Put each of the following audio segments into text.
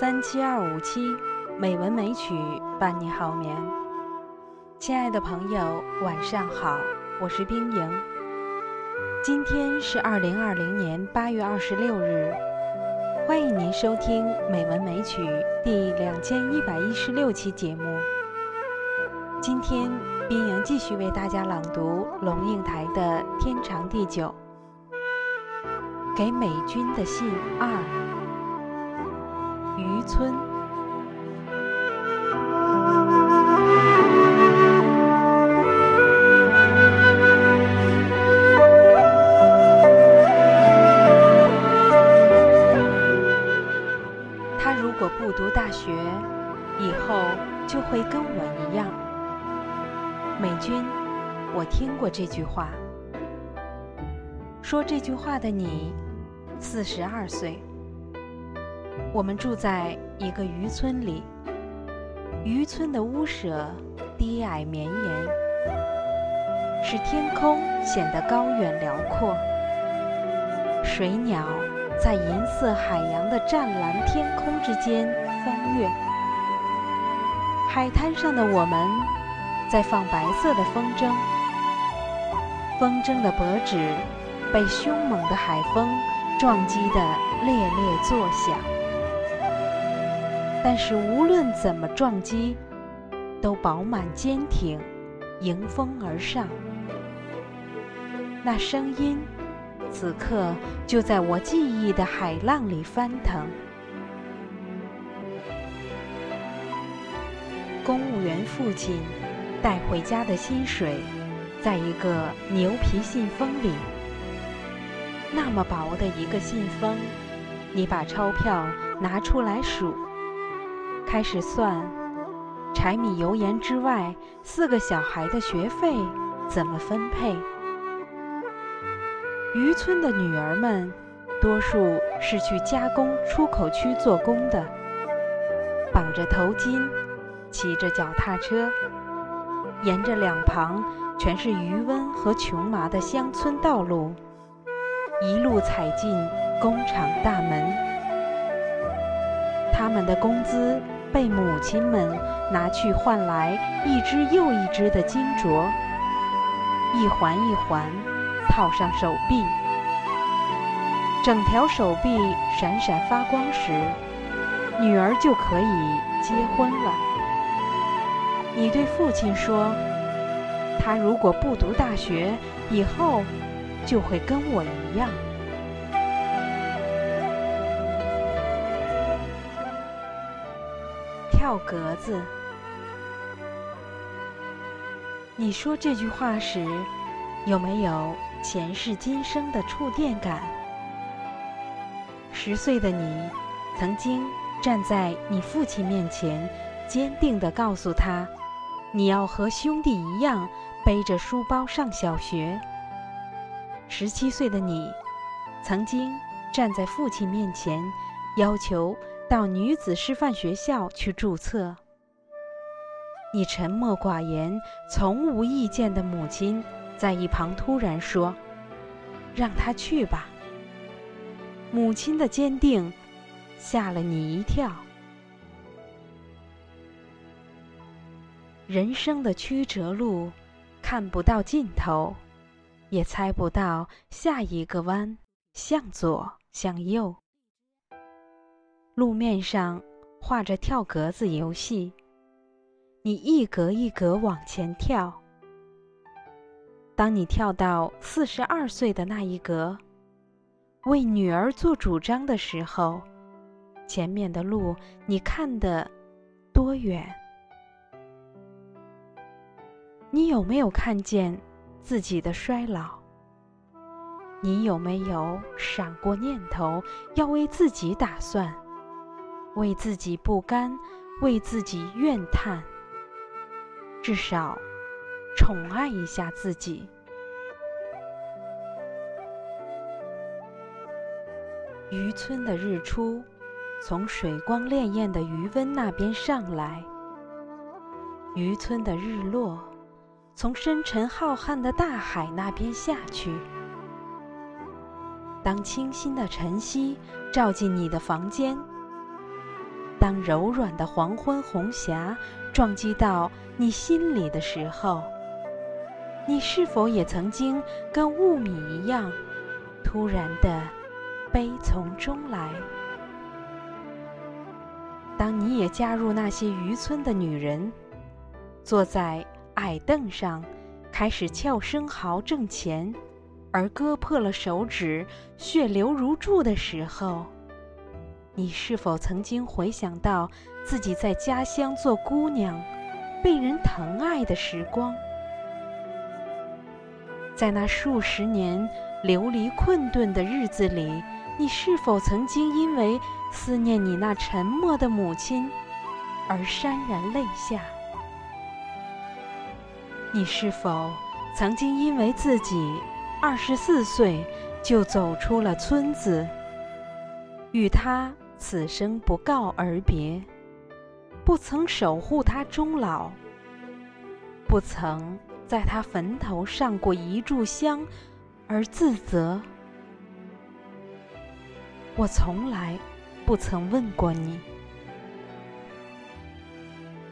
三七二五七，美文美曲伴你好眠。亲爱的朋友，晚上好，我是冰莹。今天是二零二零年八月二十六日，欢迎您收听《美文美曲》第两千一百一十六期节目。今天，冰莹继续为大家朗读龙应台的《天长地久》，给美军的信二。村，他如果不读大学，以后就会跟我一样。美军，我听过这句话。说这句话的你，四十二岁。我们住在一个渔村里，渔村的屋舍低矮绵延，使天空显得高远辽阔。水鸟在银色海洋的湛蓝天空之间翻越，海滩上的我们在放白色的风筝，风筝的脖子被凶猛的海风撞击得猎猎作响。但是无论怎么撞击，都饱满坚挺，迎风而上。那声音，此刻就在我记忆的海浪里翻腾。公务员父亲带回家的薪水，在一个牛皮信封里。那么薄的一个信封，你把钞票拿出来数。开始算，柴米油盐之外，四个小孩的学费怎么分配？渔村的女儿们，多数是去加工出口区做工的，绑着头巾，骑着脚踏车，沿着两旁全是渔翁和琼麻的乡村道路，一路踩进工厂大门。他们的工资。被母亲们拿去换来一只又一只的金镯，一环一环套上手臂，整条手臂闪闪发光时，女儿就可以结婚了。你对父亲说：“他如果不读大学，以后就会跟我一样。”跳格子。你说这句话时，有没有前世今生的触电感？十岁的你，曾经站在你父亲面前，坚定地告诉他，你要和兄弟一样背着书包上小学。十七岁的你，曾经站在父亲面前，要求。到女子师范学校去注册。你沉默寡言、从无意见的母亲，在一旁突然说：“让他去吧。”母亲的坚定吓了你一跳。人生的曲折路，看不到尽头，也猜不到下一个弯向左向右。路面上画着跳格子游戏，你一格一格往前跳。当你跳到四十二岁的那一格，为女儿做主张的时候，前面的路你看得多远？你有没有看见自己的衰老？你有没有闪过念头要为自己打算？为自己不甘，为自己怨叹，至少宠爱一下自己。渔村的日出从水光潋滟的渔温那边上来，渔村的日落从深沉浩瀚的大海那边下去。当清新的晨曦照进你的房间。当柔软的黄昏红霞撞击到你心里的时候，你是否也曾经跟雾米一样，突然的悲从中来？当你也加入那些渔村的女人，坐在矮凳上，开始撬生蚝挣钱，而割破了手指，血流如注的时候，你是否曾经回想到自己在家乡做姑娘，被人疼爱的时光？在那数十年流离困顿的日子里，你是否曾经因为思念你那沉默的母亲而潸然泪下？你是否曾经因为自己二十四岁就走出了村子，与他？此生不告而别，不曾守护他终老，不曾在他坟头上过一炷香，而自责。我从来不曾问过你，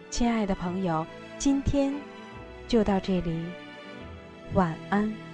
亲爱的朋友，今天就到这里，晚安。